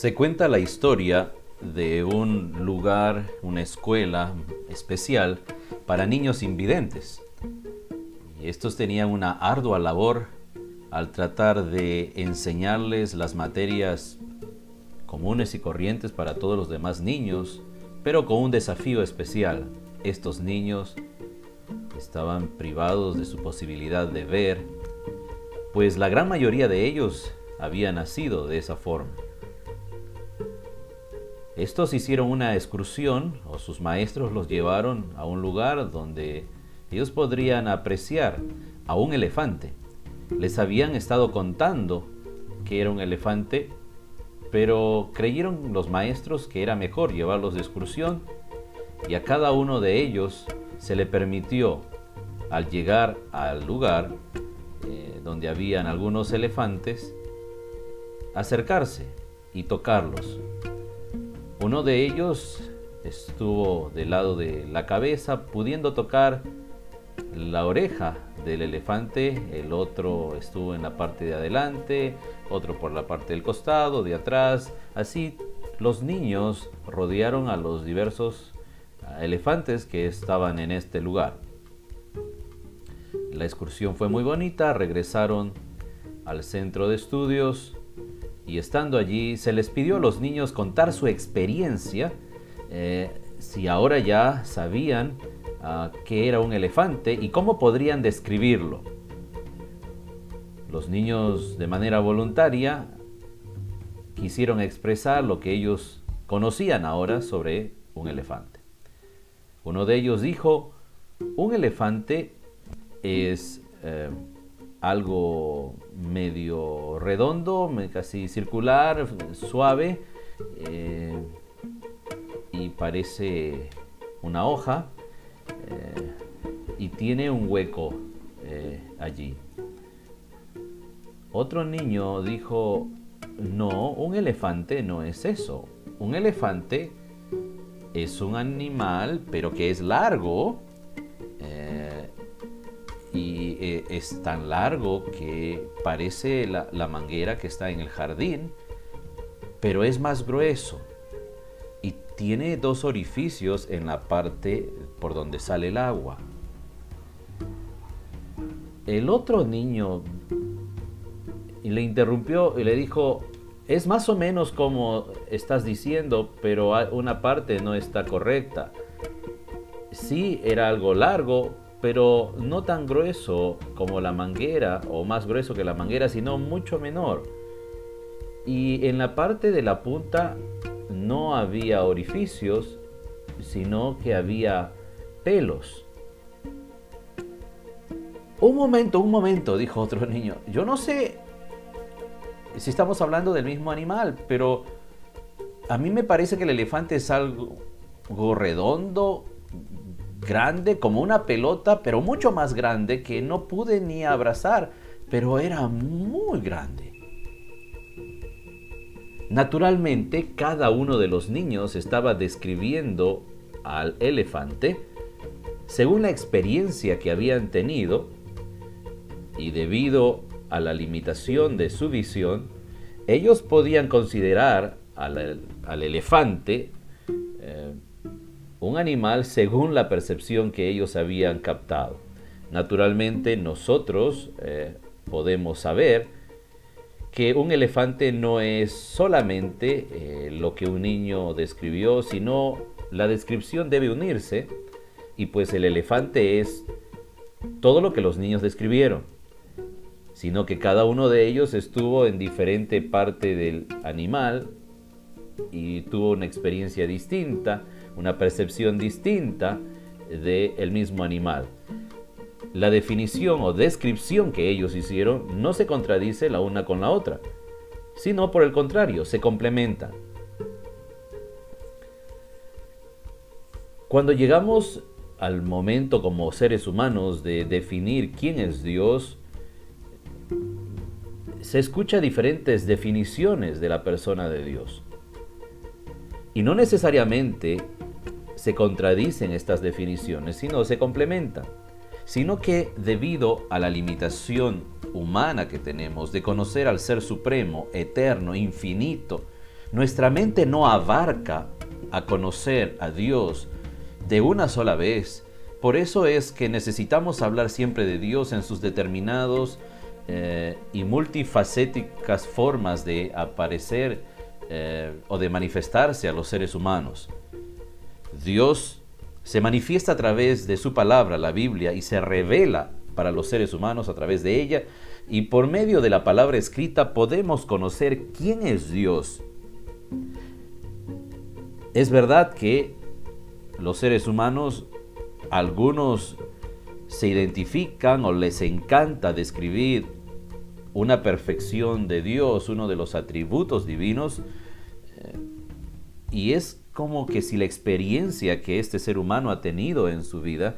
Se cuenta la historia de un lugar, una escuela especial para niños invidentes. Estos tenían una ardua labor al tratar de enseñarles las materias comunes y corrientes para todos los demás niños, pero con un desafío especial. Estos niños estaban privados de su posibilidad de ver, pues la gran mayoría de ellos había nacido de esa forma. Estos hicieron una excursión o sus maestros los llevaron a un lugar donde ellos podrían apreciar a un elefante. Les habían estado contando que era un elefante, pero creyeron los maestros que era mejor llevarlos de excursión y a cada uno de ellos se le permitió, al llegar al lugar eh, donde habían algunos elefantes, acercarse y tocarlos uno de ellos estuvo del lado de la cabeza, pudiendo tocar la oreja del elefante, el otro estuvo en la parte de adelante, otro por la parte del costado, de atrás. Así los niños rodearon a los diversos elefantes que estaban en este lugar. La excursión fue muy bonita, regresaron al centro de estudios y estando allí se les pidió a los niños contar su experiencia, eh, si ahora ya sabían uh, qué era un elefante y cómo podrían describirlo. Los niños de manera voluntaria quisieron expresar lo que ellos conocían ahora sobre un elefante. Uno de ellos dijo, un elefante es eh, algo medio redondo, casi circular, suave, eh, y parece una hoja, eh, y tiene un hueco eh, allí. Otro niño dijo, no, un elefante no es eso. Un elefante es un animal, pero que es largo, eh, es tan largo que parece la, manguera que está en el jardín, pero es más grueso y tiene dos orificios en la parte por donde sale el agua. El otro niño le interrumpió y le dijo, es más o menos como estás diciendo, pero una parte no está correcta. Sí, era algo largo, pero no tan grueso como la manguera o más grueso que la manguera, sino mucho menor. Y en la parte de la punta no había orificios, sino que había pelos. Un momento, un momento, dijo otro niño. Yo no sé si estamos hablando del mismo animal, pero a mí me parece que el elefante es algo redondo, grande como una pelota, pero mucho más grande que no pude ni abrazar, pero era muy grande. Naturalmente, cada uno de los niños estaba describiendo al elefante según la experiencia que habían tenido y debido a la limitación de su visión, ellos podían considerar al, elefante eh, un animal según la percepción que ellos habían captado. Naturalmente nosotros eh, podemos saber que un elefante no es solamente eh, lo que un niño describió, sino la descripción debe unirse y pues el elefante es todo lo que los niños describieron, sino que cada uno de ellos estuvo en diferente parte del animal y tuvo una experiencia distinta una percepción distinta del mismo animal. La definición o descripción que ellos hicieron no se contradice la una con la otra, sino por el contrario, se complementan. Cuando llegamos al momento como seres humanos de definir quién es Dios, se escucha diferentes definiciones de la persona de Dios. Y no necesariamente se contradicen estas definiciones, sino se complementan, sino que debido a la limitación humana que tenemos de conocer al Ser Supremo, eterno, infinito, Nuestra mente no abarca a conocer a Dios de una sola vez. Por eso es que necesitamos hablar siempre de Dios en sus determinados eh, y multifacéticas formas de aparecer eh, o de manifestarse a los seres humanos. Dios se manifiesta a través de su palabra, la Biblia, y se revela para los seres humanos a través de ella, y por medio de la palabra escrita podemos conocer quién es Dios. Es verdad que los seres humanos, algunos se identifican o les encanta describir una perfección de Dios, uno de los atributos divinos, eh, y es como que si la experiencia que este ser humano ha tenido en su vida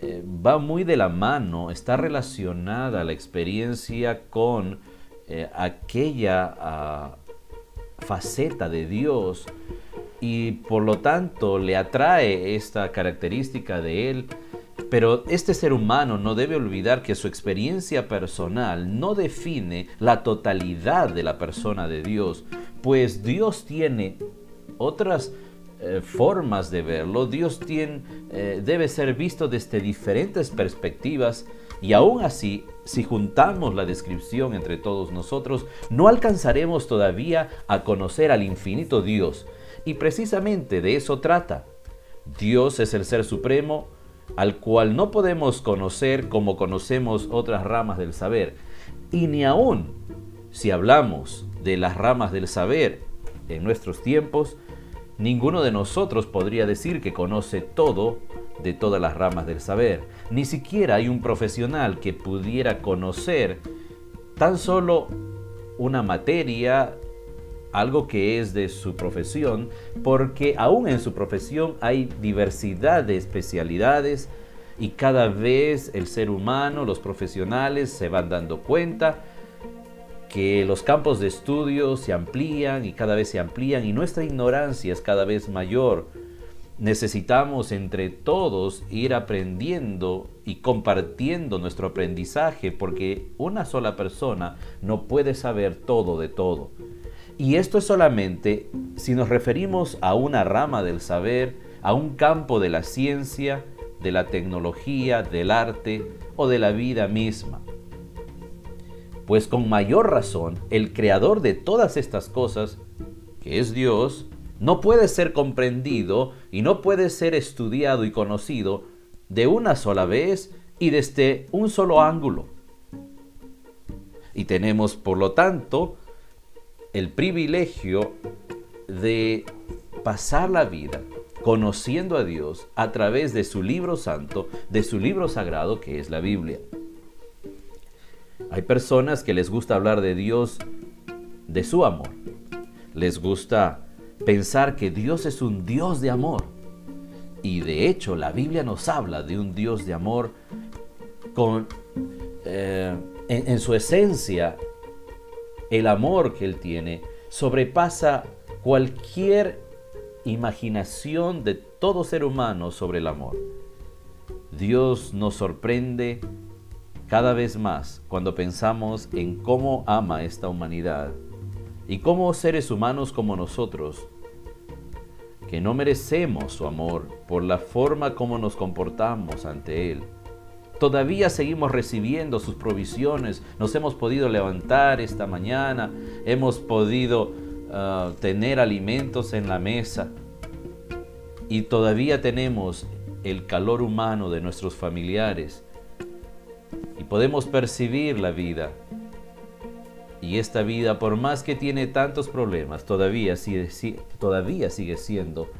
eh, va muy de la mano, está relacionada la experiencia con eh, aquella ah, faceta de Dios y por lo tanto le atrae esta característica de él. Pero este ser humano no debe olvidar que su experiencia personal no define la totalidad de la persona de Dios, pues Dios tiene otras eh, formas de verlo, Dios tiene, eh, debe ser visto desde diferentes perspectivas y aún así, si juntamos la descripción entre todos nosotros, no alcanzaremos todavía a conocer al infinito Dios. Y precisamente de eso trata. Dios es el Ser Supremo al cual no podemos conocer como conocemos otras ramas del saber. Y ni aún si hablamos de las ramas del saber en nuestros tiempos, Ninguno de nosotros podría decir que conoce todo de todas las ramas del saber. Ni siquiera hay un profesional que pudiera conocer tan solo una materia, algo que es de su profesión, porque aún en su profesión hay diversidad de especialidades y cada vez el ser humano, los profesionales se van dando cuenta que los campos de estudio se amplían y cada vez se amplían y nuestra ignorancia es cada vez mayor. Necesitamos entre todos ir aprendiendo y compartiendo nuestro aprendizaje porque una sola persona no puede saber todo de todo. Y esto es solamente si nos referimos a una rama del saber, a un campo de la ciencia, de la tecnología, del arte o de la vida misma. Pues con mayor razón, el creador de todas estas cosas, que es Dios, no puede ser comprendido y no puede ser estudiado y conocido de una sola vez y desde un solo ángulo. Y tenemos, por lo tanto, el privilegio de pasar la vida conociendo a Dios a través de su libro santo, de su libro sagrado que es la Biblia. Hay personas que les gusta hablar de Dios, de su amor. Les gusta pensar que Dios es un Dios de amor. Y de hecho la Biblia nos habla de un Dios de amor con, eh, en su esencia, el amor que Él tiene sobrepasa cualquier imaginación de todo ser humano sobre el amor. Dios nos sorprende cada vez más cuando pensamos en cómo ama esta humanidad y cómo seres humanos como nosotros, que no merecemos su amor por la forma como nos comportamos ante Él, todavía seguimos recibiendo sus provisiones, nos hemos podido levantar esta mañana, hemos podido ah, tener alimentos en la mesa y todavía tenemos el calor humano de nuestros familiares podemos percibir la vida. Y esta vida, por más que tiene tantos problemas, todavía sigue, siendo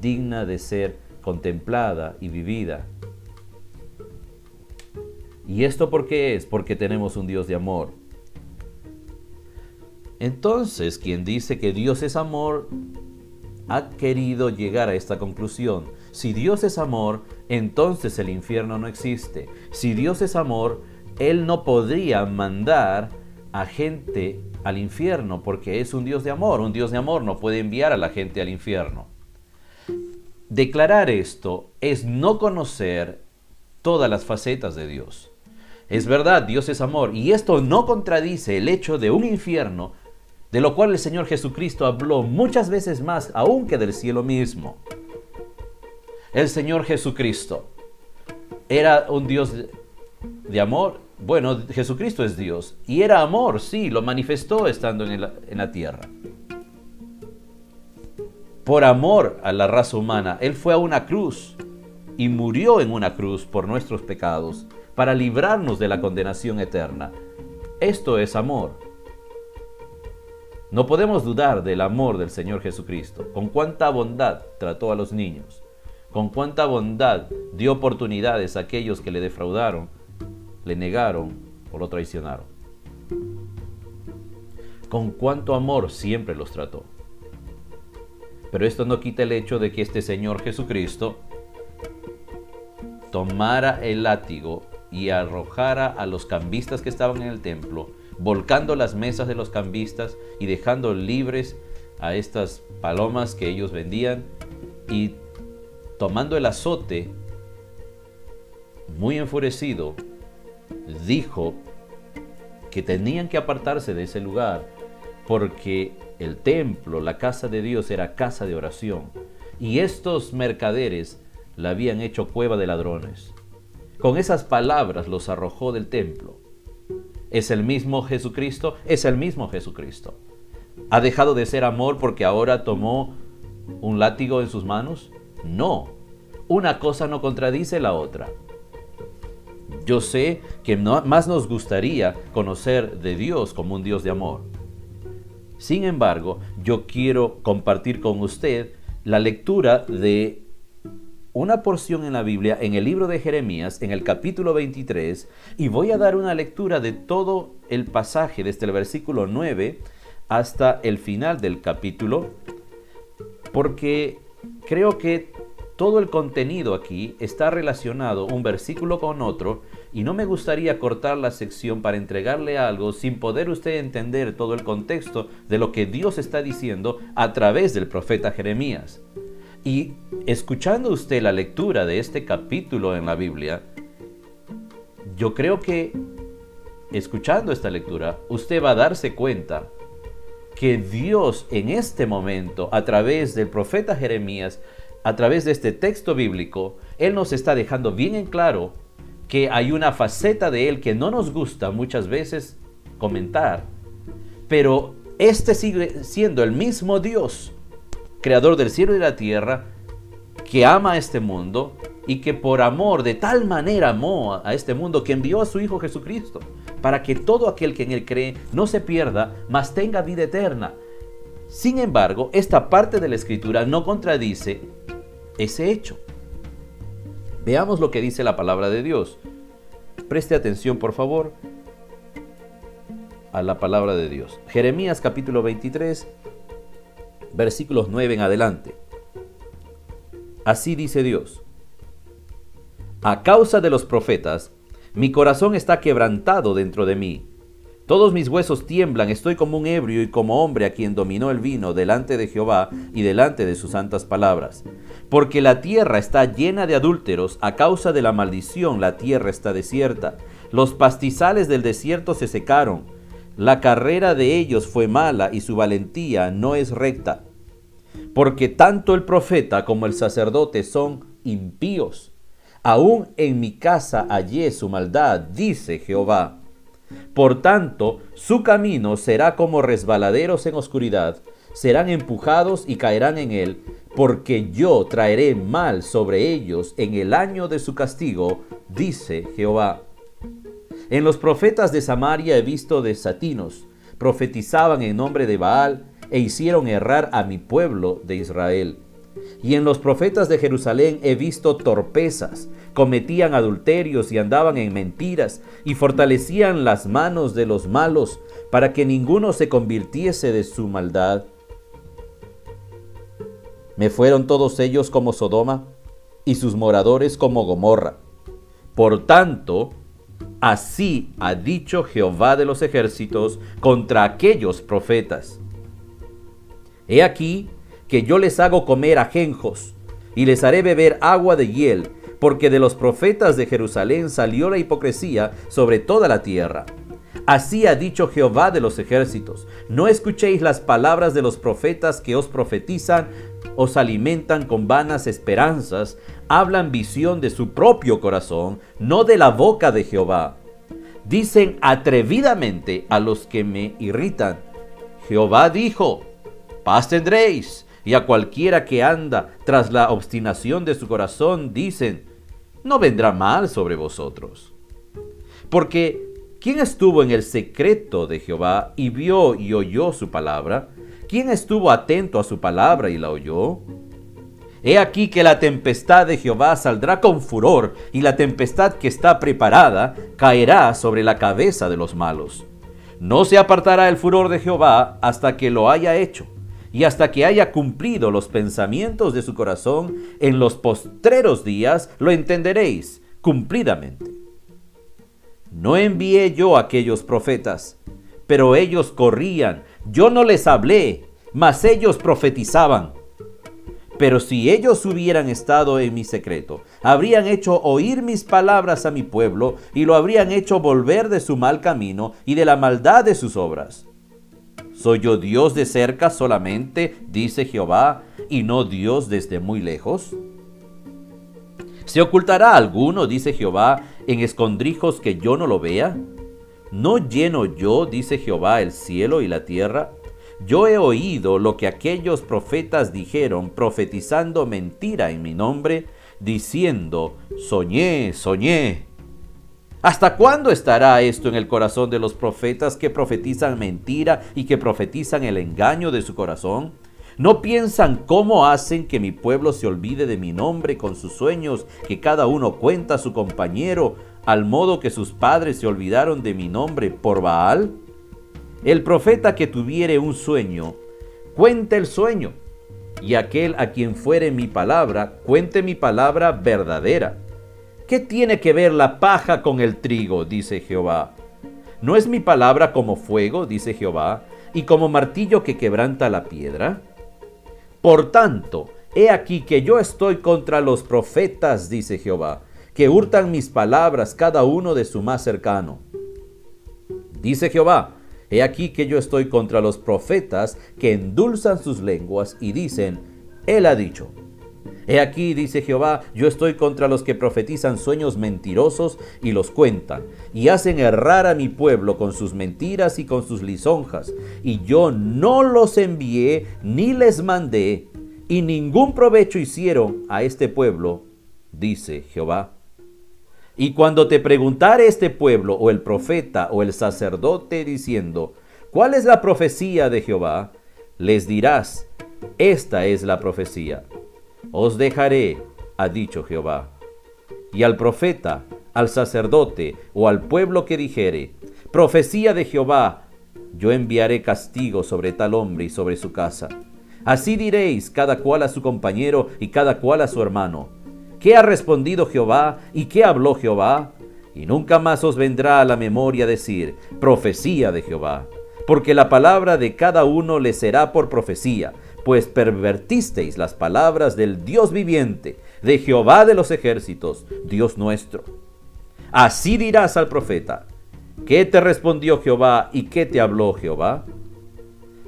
digna de ser contemplada y vivida. ¿Y esto por qué es? Porque tenemos un Dios de amor. Entonces, quien dice que Dios es amor, ha querido llegar a esta conclusión. Si Dios es amor, entonces el infierno no existe. Si Dios es amor, Él no podría mandar a gente al infierno porque es un Dios de amor. Un Dios de amor no puede enviar a la gente al infierno. Declarar esto es no conocer todas las facetas de Dios. Es verdad, Dios es amor y esto no contradice el hecho de un infierno de lo cual el Señor Jesucristo habló muchas veces más aún que del cielo mismo. El Señor Jesucristo era un Dios de amor. Bueno, Jesucristo es Dios. Y era amor, sí, lo manifestó estando en, en la tierra. Por amor a la raza humana, Él fue a una cruz y murió en una cruz por nuestros pecados para librarnos de la condenación eterna. Esto es amor. No podemos dudar del amor del Señor Jesucristo, con cuánta bondad trató a los niños, con cuánta bondad dio oportunidades a aquellos que le defraudaron, le negaron o lo traicionaron. Con cuánto amor siempre los trató. Pero esto no quita el hecho de que este Señor Jesucristo tomara el látigo y arrojara a los cambistas que estaban en el templo, volcando las mesas de los cambistas y dejando libres a estas palomas que ellos vendían y tomando el azote, muy enfurecido, dijo que tenían que apartarse de ese lugar porque el templo, la casa de Dios era casa de oración y estos mercaderes la habían hecho cueva de ladrones. Con esas palabras los arrojó del templo. ¿Es el mismo Jesucristo? Es el mismo Jesucristo. ¿Ha dejado de ser amor porque ahora tomó un látigo en sus manos? No. Una cosa no contradice la otra. Yo sé que más nos gustaría conocer de Dios como un Dios de amor. Sin embargo, yo quiero compartir con usted la lectura de una porción en la Biblia, en el libro de Jeremías, en el capítulo 23, y voy a dar una lectura de todo el pasaje, desde el versículo 9 hasta el final del capítulo, porque creo que todo el contenido aquí está relacionado un versículo con otro y no me gustaría cortar la sección para entregarle algo sin poder usted entender todo el contexto de lo que Dios está diciendo a través del profeta Jeremías. Y escuchando usted la lectura de este capítulo en la Biblia, yo creo que escuchando esta lectura, usted va a darse cuenta que Dios en este momento, a través del profeta Jeremías, a través de este texto bíblico, Él nos está dejando bien en claro que hay una faceta de Él que no nos gusta muchas veces comentar, pero este sigue siendo el mismo Dios creador del cielo y la tierra, que ama a este mundo y que por amor de tal manera amó a este mundo que envió a su Hijo Jesucristo, para que todo aquel que en él cree no se pierda, mas tenga vida eterna. Sin embargo, esta parte de la escritura no contradice ese hecho. Veamos lo que dice la palabra de Dios. Preste atención, por favor, a la palabra de Dios. Jeremías capítulo 23, versículos 9 en adelante. Así dice Dios. A causa de los profetas, mi corazón está quebrantado dentro de mí. Todos mis huesos tiemblan, estoy como un ebrio y como hombre a quien dominó el vino delante de Jehová y delante de sus santas palabras. Porque la tierra está llena de adúlteros, a causa de la maldición la tierra está desierta. Los pastizales del desierto se secaron la carrera de ellos fue mala y su valentía no es recta. Porque tanto el profeta como el sacerdote son impíos. Aún en mi casa hallé su maldad, dice Jehová. Por tanto, su camino será como resbaladeros en oscuridad, serán empujados y caerán en él, porque yo traeré mal sobre ellos en el año de su castigo, dice Jehová. En los profetas de Samaria he visto desatinos, profetizaban en nombre de Baal e hicieron errar a mi pueblo de Israel. Y en los profetas de Jerusalén he visto torpezas, cometían adulterios y andaban en mentiras, y fortalecían las manos de los malos, para que ninguno se convirtiese de su maldad. Me fueron todos ellos como Sodoma, y sus moradores como Gomorra. Por tanto, Así ha dicho Jehová de los ejércitos contra aquellos profetas. He aquí que yo les hago comer ajenjos y les haré beber agua de hiel, porque de los profetas de Jerusalén salió la hipocresía sobre toda la tierra. Así ha dicho Jehová de los ejércitos. No escuchéis las palabras de los profetas que os profetizan, os alimentan con vanas esperanzas, hablan visión de su propio corazón, no de la boca de Jehová. Dicen atrevidamente a los que me irritan. Jehová dijo, paz tendréis. Y a cualquiera que anda tras la obstinación de su corazón, dicen, no vendrá mal sobre vosotros. Porque ¿Quién estuvo en el secreto de Jehová y vio y oyó su palabra? ¿Quién estuvo atento a su palabra y la oyó? He aquí que la tempestad de Jehová saldrá con furor, y la tempestad que está preparada caerá sobre la cabeza de los malos. No se apartará el furor de Jehová hasta que lo haya hecho, y hasta que haya cumplido los pensamientos de su corazón, en los postreros días lo entenderéis cumplidamente. No envié yo a aquellos profetas, pero ellos corrían. Yo no les hablé, mas ellos profetizaban. Pero si ellos hubieran estado en mi secreto, habrían hecho oír mis palabras a mi pueblo y lo habrían hecho volver de su mal camino y de la maldad de sus obras. ¿Soy yo Dios de cerca solamente, dice Jehová, y no Dios desde muy lejos? ¿Se ocultará alguno, dice Jehová, en escondrijos que yo no lo vea? ¿No lleno yo, dice Jehová, el cielo y la tierra? Yo he oído lo que aquellos profetas dijeron, profetizando mentira en mi nombre, diciendo, soñé, soñé. ¿Hasta cuándo estará esto en el corazón de los profetas que profetizan mentira y que profetizan el engaño de su corazón? ¿No piensan cómo hacen que mi pueblo se olvide de mi nombre con sus sueños que cada uno cuenta a su compañero, al modo que sus padres se olvidaron de mi nombre por Baal? El profeta que tuviere un sueño, cuente el sueño, y aquel a quien fuere mi palabra, cuente mi palabra verdadera. ¿Qué tiene que ver la paja con el trigo? dice Jehová. ¿No es mi palabra como fuego, dice Jehová, y como martillo que quebranta la piedra? Por tanto, he aquí que yo estoy contra los profetas, dice Jehová, que hurtan mis palabras cada uno de su más cercano. Dice Jehová, he aquí que yo estoy contra los profetas que endulzan sus lenguas y dicen, Él ha dicho. He aquí, dice Jehová, yo estoy contra los que profetizan sueños mentirosos y los cuentan, y hacen errar a mi pueblo con sus mentiras y con sus lisonjas, y yo no los envié ni les mandé, y ningún provecho hicieron a este pueblo, dice Jehová. Y cuando te preguntare este pueblo, o el profeta, o el sacerdote, diciendo, ¿cuál es la profecía de Jehová? Les dirás, esta es la profecía os dejaré, ha dicho Jehová. Y al profeta, al sacerdote o al pueblo que dijere, profecía de Jehová, yo enviaré castigo sobre tal hombre y sobre su casa. Así diréis cada cual a su compañero y cada cual a su hermano. ¿Qué ha respondido Jehová y qué habló Jehová? Y nunca más os vendrá a la memoria decir, profecía de Jehová, porque la palabra de cada uno le será por profecía, pues pervertisteis las palabras del Dios viviente, de Jehová de los ejércitos, Dios nuestro. Así dirás al profeta, ¿qué te respondió Jehová y qué te habló Jehová?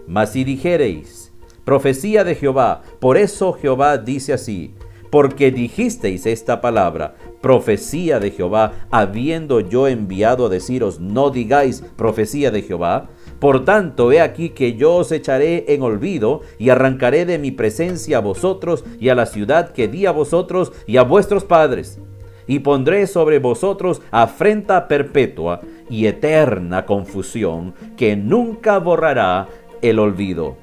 Mas si dijereis, profecía de Jehová, por eso Jehová dice así, porque dijisteis esta palabra, profecía de Jehová, habiendo yo enviado a deciros, no digáis profecía de Jehová, por tanto, he aquí que yo os echaré en olvido y arrancaré de mi presencia a vosotros y a la ciudad que di a vosotros y a vuestros padres. Y pondré sobre vosotros afrenta perpetua y eterna confusión que nunca borrará el olvido.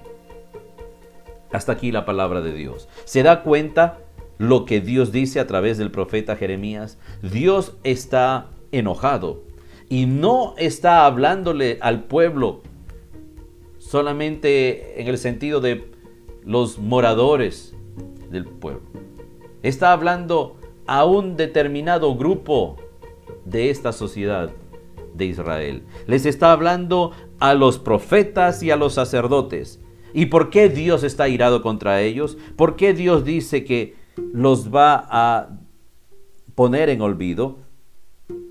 Hasta aquí la palabra de Dios. ¿Se da cuenta lo que Dios dice a través del profeta Jeremías? Dios está enojado y no está hablándole al pueblo solamente en el sentido de los moradores del pueblo. Está hablando a un determinado grupo de esta sociedad de Israel. Les está hablando a los profetas y a los sacerdotes. ¿Y por qué Dios está irado contra ellos? ¿Por qué Dios dice que los va a poner en olvido?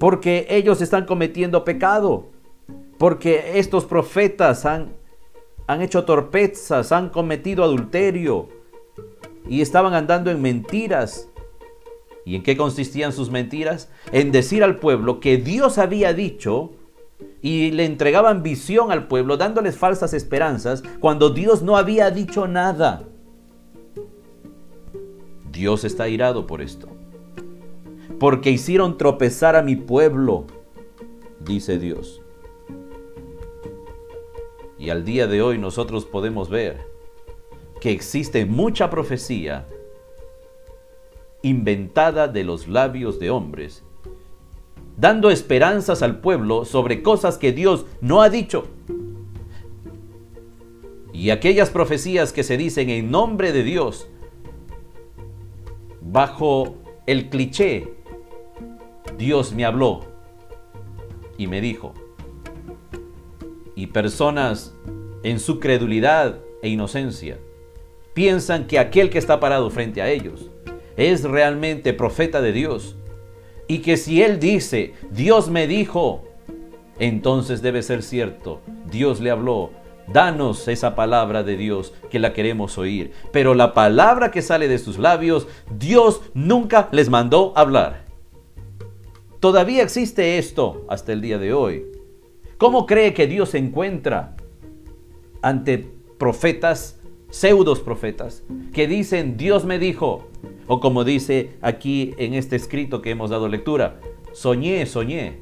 Porque ellos están cometiendo pecado. porque estos profetas han, han hecho torpezas, han cometido adulterio y estaban andando en mentiras. ¿Y en qué consistían sus mentiras? En decir al pueblo que Dios había dicho y le entregaban visión al pueblo, dándoles falsas esperanzas, cuando Dios no había dicho nada. Dios está irado por esto. Porque hicieron tropezar a mi pueblo, dice Dios. Y al día de hoy nosotros podemos ver que existe mucha profecía inventada de los labios de hombres dando esperanzas al pueblo sobre cosas que Dios no ha dicho. Y aquellas profecías que se dicen en nombre de Dios, bajo el cliché, Dios me habló y me dijo. Y personas en su credulidad e inocencia piensan que aquel que está parado frente a ellos es realmente profeta de Dios y que si Él dice, Dios me dijo, entonces debe ser cierto, Dios le habló. Danos esa palabra de Dios que la queremos oír. Pero la palabra que sale de sus labios, Dios nunca les mandó hablar. Todavía existe esto hasta el día de hoy. ¿Cómo cree que Dios se encuentra ante profetas, pseudos profetas, que dicen, Dios me dijo, o como dice aquí en este escrito que hemos dado lectura, soñé, soñé,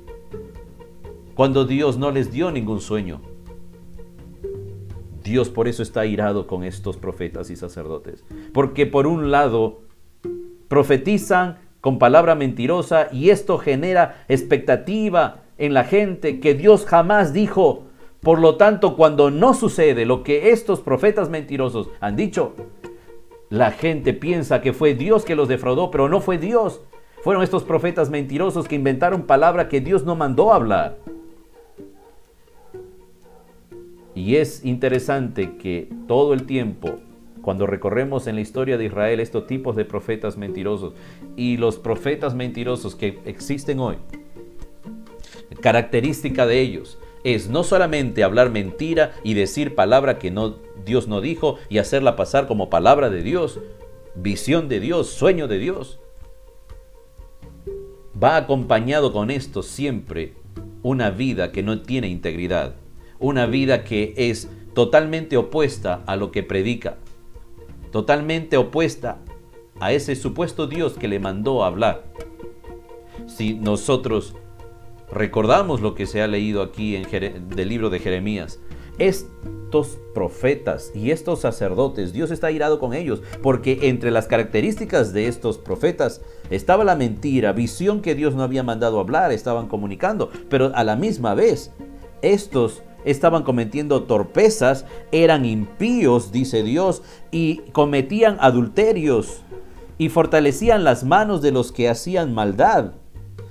cuando Dios no les dio ningún sueño. Dios por eso está irado con estos profetas y sacerdotes. Porque por un lado profetizan con palabra mentirosa y esto genera expectativa en la gente que Dios jamás dijo. Por lo tanto, cuando no sucede lo que estos profetas mentirosos han dicho, la gente piensa que fue Dios que los defraudó, pero no fue Dios. Fueron estos profetas mentirosos que inventaron palabra que Dios no mandó hablar. Y es interesante que todo el tiempo, cuando recorremos en la historia de Israel estos tipos de profetas mentirosos y los profetas mentirosos que existen hoy, característica de ellos es no solamente hablar mentira y decir palabra que no Dios no dijo y hacerla pasar como palabra de Dios, visión de Dios, sueño de Dios. Va acompañado con esto siempre una vida que no tiene integridad, una vida que es totalmente opuesta a lo que predica, totalmente opuesta a ese supuesto Dios que le mandó a hablar. Si nosotros recordamos lo que se ha leído aquí en del libro de Jeremías, estos profetas y estos sacerdotes, Dios está irado con ellos, porque entre las características de estos profetas estaba la mentira, visión que Dios no había mandado hablar, estaban comunicando, pero a la misma vez, estos estaban cometiendo torpezas, eran impíos, dice Dios, y cometían adulterios y fortalecían las manos de los que hacían maldad.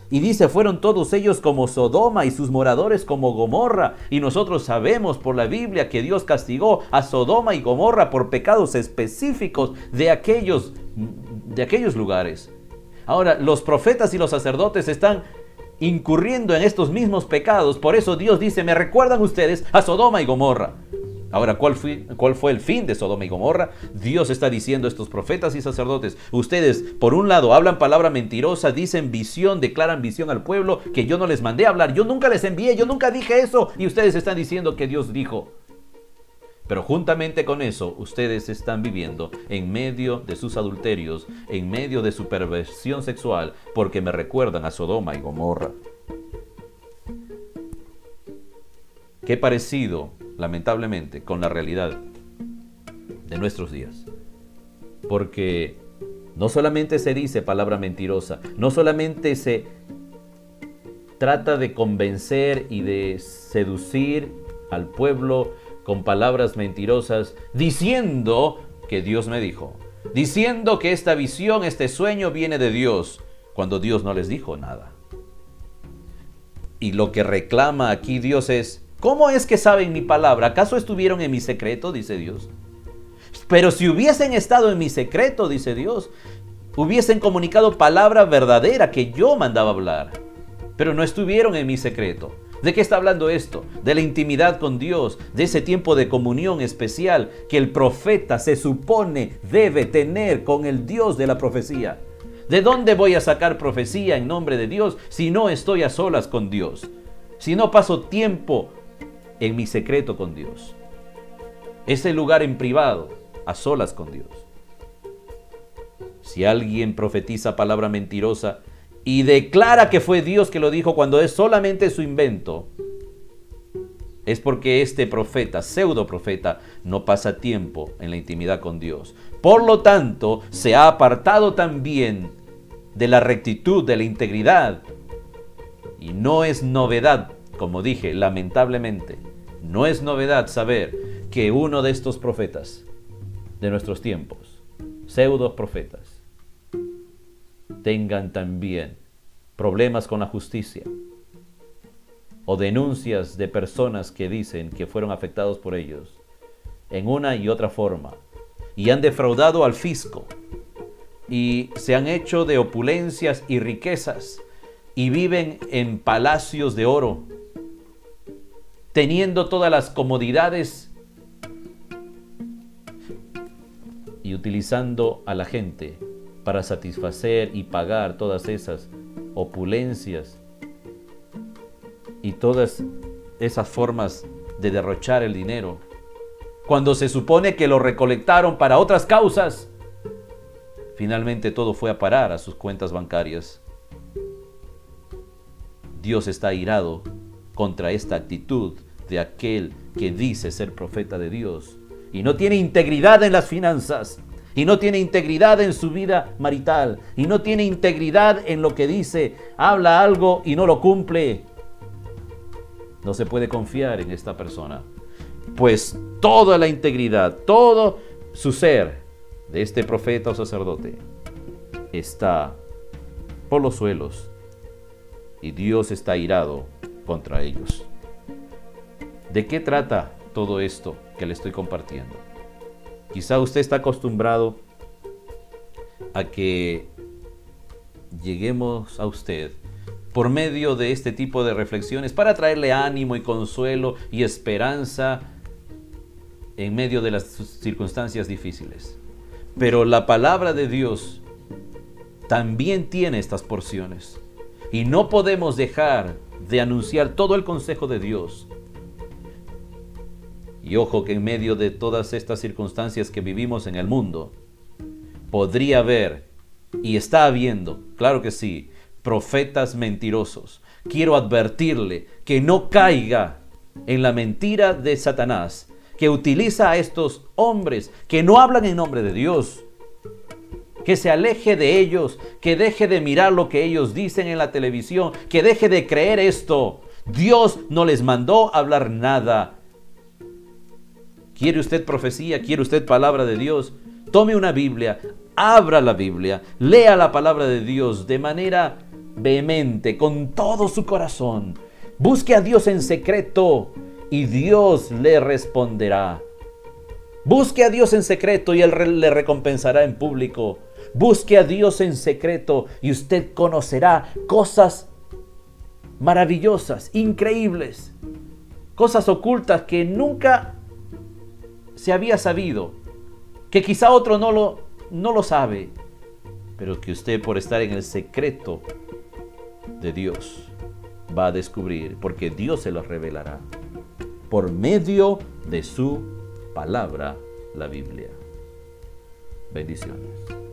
Y dice, fueron todos ellos como Sodoma y sus moradores como Gomorra. Y nosotros sabemos por la Biblia que Dios castigó a Sodoma y Gomorra por pecados específicos de aquellos, de aquellos lugares. Ahora, los profetas y los sacerdotes están incurriendo en estos mismos pecados. Por eso Dios dice, me recuerdan ustedes a Sodoma y Gomorra. Ahora, ¿cuál fue, ¿cuál fue el fin de Sodoma y Gomorra? Dios está diciendo a estos profetas y sacerdotes, ustedes por un lado hablan palabra mentirosa, dicen visión, declaran visión al pueblo, que yo no les mandé a hablar, yo nunca les envié, yo nunca dije eso, y ustedes están diciendo que Dios dijo. Pero juntamente con eso, ustedes están viviendo en medio de sus adulterios, en medio de su perversión sexual, porque me recuerdan a Sodoma y Gomorra. Qué parecido lamentablemente, con la realidad de nuestros días. Porque no solamente se dice palabra mentirosa, no solamente se trata de convencer y de seducir al pueblo con palabras mentirosas, diciendo que Dios me dijo, diciendo que esta visión, este sueño viene de Dios, cuando Dios no les dijo nada. Y lo que reclama aquí Dios es, ¿Cómo es que saben mi palabra? ¿Acaso estuvieron en mi secreto? Dice Dios. Pero si hubiesen estado en mi secreto, dice Dios, hubiesen comunicado palabra verdadera que yo mandaba hablar. Pero no estuvieron en mi secreto. ¿De qué está hablando esto? De la intimidad con Dios, de ese tiempo de comunión especial que el profeta se supone debe tener con el Dios de la profecía. ¿De dónde voy a sacar profecía en nombre de Dios si no estoy a solas con Dios? Si no paso tiempo en mi secreto con Dios. Ese lugar en privado, a solas con Dios. Si alguien profetiza palabra mentirosa, y declara que fue Dios que lo dijo cuando es solamente su invento, es porque este profeta, pseudo profeta, no pasa tiempo en la intimidad con Dios. Por lo tanto, se ha apartado también de la rectitud, de la integridad. Y no es novedad, como dije, lamentablemente, no es novedad saber que uno de estos profetas de nuestros tiempos, pseudo profetas, tengan también problemas con la justicia o denuncias de personas que dicen que fueron afectados por ellos en una y otra forma y han defraudado al fisco y se han hecho de opulencias y riquezas y viven en palacios de oro, teniendo todas las comodidades y utilizando a la gente para satisfacer y pagar todas esas opulencias y todas esas formas de derrochar el dinero, cuando se supone que lo recolectaron para otras causas, finalmente todo fue a parar a sus cuentas bancarias. Dios está irado contra esta actitud de aquel que dice ser profeta de Dios y no tiene integridad en las finanzas y no tiene integridad en su vida marital y no tiene integridad en lo que dice, habla algo y no lo cumple. No se puede confiar en esta persona, pues toda la integridad, todo su ser de este profeta o sacerdote está por los suelos y Dios está irado contra ellos. ¿De qué trata todo esto que le estoy compartiendo? Quizá usted está acostumbrado a que lleguemos a usted por medio de este tipo de reflexiones para traerle ánimo y consuelo y esperanza en medio de las circunstancias difíciles. Pero la palabra de Dios también tiene estas porciones y no podemos dejar de anunciar todo el consejo de Dios y ojo que en medio de todas estas circunstancias que vivimos en el mundo, podría haber, y está habiendo, claro que sí, profetas mentirosos. Quiero advertirle que no caiga en la mentira de Satanás, que utiliza a estos hombres que no hablan en nombre de Dios, que se aleje de ellos, que deje de mirar lo que ellos dicen en la televisión, que deje de creer esto. Dios no les mandó hablar nada. ¿Quiere usted profecía? ¿Quiere usted palabra de Dios? Tome una Biblia, abra la Biblia, lea la palabra de Dios de manera vehemente, con todo su corazón. Busque a Dios en secreto y Dios le responderá. Busque a Dios en secreto y Él le recompensará en público. Busque a Dios en secreto y usted conocerá cosas maravillosas, increíbles, cosas ocultas que nunca se había sabido, que quizá otro no lo, no lo sabe, pero que usted por estar en el secreto de Dios va a descubrir, porque Dios se lo revelará por medio de su palabra, la Biblia. Bendiciones.